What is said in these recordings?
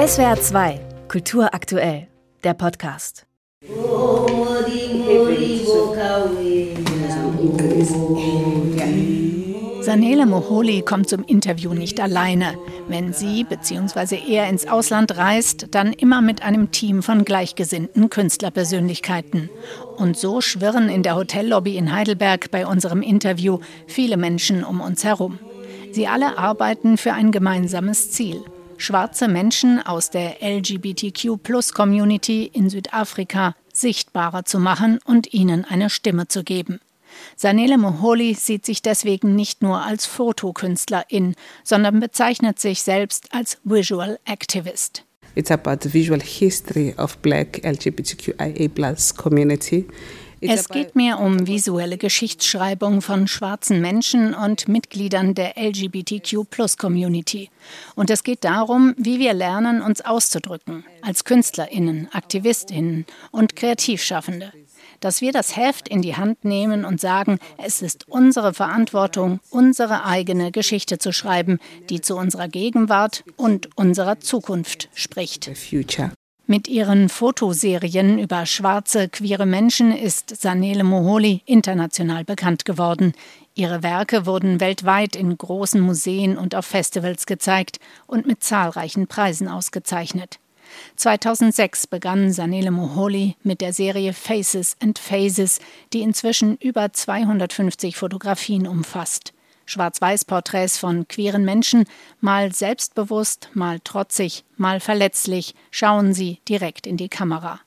SWR 2, Kultur aktuell, der Podcast. Sanela Moholi kommt zum Interview nicht alleine. Wenn sie bzw. er ins Ausland reist, dann immer mit einem Team von gleichgesinnten Künstlerpersönlichkeiten. Und so schwirren in der Hotellobby in Heidelberg bei unserem Interview viele Menschen um uns herum. Sie alle arbeiten für ein gemeinsames Ziel. Schwarze Menschen aus der LGBTQ-Plus-Community in Südafrika sichtbarer zu machen und ihnen eine Stimme zu geben. Sanele Moholi sieht sich deswegen nicht nur als Fotokünstlerin, sondern bezeichnet sich selbst als Visual Activist. It's about the visual history of black LGBTQIA community. Es geht mir um visuelle Geschichtsschreibung von schwarzen Menschen und Mitgliedern der LGBTQ-Plus-Community. Und es geht darum, wie wir lernen, uns auszudrücken, als KünstlerInnen, AktivistInnen und Kreativschaffende dass wir das Heft in die Hand nehmen und sagen, es ist unsere Verantwortung, unsere eigene Geschichte zu schreiben, die zu unserer Gegenwart und unserer Zukunft spricht. Mit ihren Fotoserien über schwarze, queere Menschen ist Sanele Moholi international bekannt geworden. Ihre Werke wurden weltweit in großen Museen und auf Festivals gezeigt und mit zahlreichen Preisen ausgezeichnet. 2006 begann Sanele Moholi mit der Serie Faces and Phases, die inzwischen über 250 Fotografien umfasst. Schwarz-Weiß-Porträts von queeren Menschen, mal selbstbewusst, mal trotzig, mal verletzlich, schauen sie direkt in die Kamera.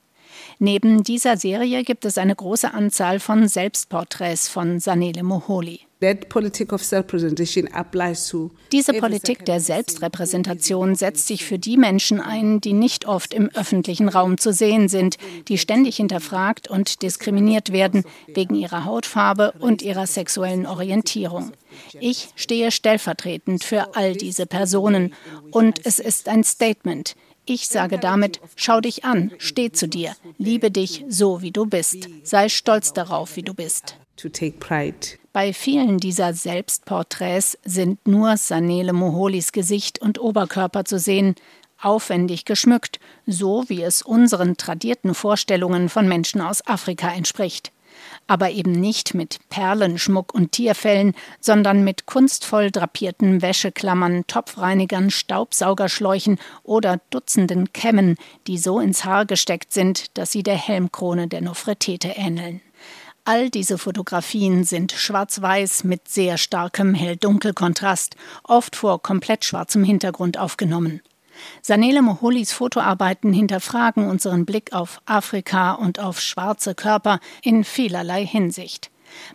Neben dieser Serie gibt es eine große Anzahl von Selbstporträts von Sanele Moholi. Diese Politik der Selbstrepräsentation setzt sich für die Menschen ein, die nicht oft im öffentlichen Raum zu sehen sind, die ständig hinterfragt und diskriminiert werden wegen ihrer Hautfarbe und ihrer sexuellen Orientierung. Ich stehe stellvertretend für all diese Personen und es ist ein Statement. Ich sage damit, schau dich an, steh zu dir, liebe dich so, wie du bist, sei stolz darauf, wie du bist. Bei vielen dieser Selbstporträts sind nur Sanele Moholis Gesicht und Oberkörper zu sehen, aufwendig geschmückt, so wie es unseren tradierten Vorstellungen von Menschen aus Afrika entspricht. Aber eben nicht mit Perlenschmuck und Tierfellen, sondern mit kunstvoll drapierten Wäscheklammern, Topfreinigern, Staubsaugerschläuchen oder Dutzenden Kämmen, die so ins Haar gesteckt sind, dass sie der Helmkrone der Nofretete ähneln. All diese Fotografien sind schwarz-weiß mit sehr starkem Hell-Dunkel-Kontrast, oft vor komplett schwarzem Hintergrund aufgenommen. Sanele Moholis Fotoarbeiten hinterfragen unseren Blick auf Afrika und auf schwarze Körper in vielerlei Hinsicht.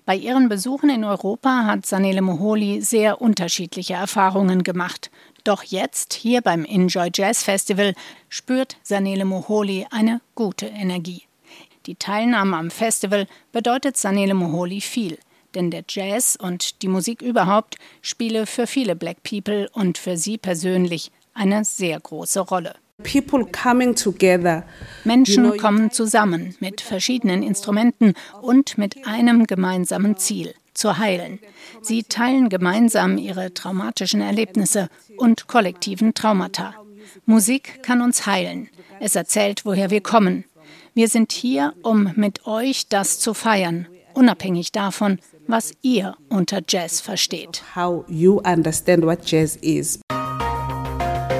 Bei ihren Besuchen in Europa hat Sanele Moholi sehr unterschiedliche Erfahrungen gemacht. Doch jetzt, hier beim Enjoy Jazz Festival, spürt Sanele Moholi eine gute Energie. Die Teilnahme am Festival bedeutet Sanele Moholi viel, denn der Jazz und die Musik überhaupt spiele für viele Black People und für sie persönlich eine sehr große Rolle. Menschen kommen zusammen mit verschiedenen Instrumenten und mit einem gemeinsamen Ziel, zu heilen. Sie teilen gemeinsam ihre traumatischen Erlebnisse und kollektiven Traumata. Musik kann uns heilen. Es erzählt, woher wir kommen, wir sind hier, um mit euch das zu feiern, unabhängig davon, was ihr unter Jazz versteht. How you understand what jazz is.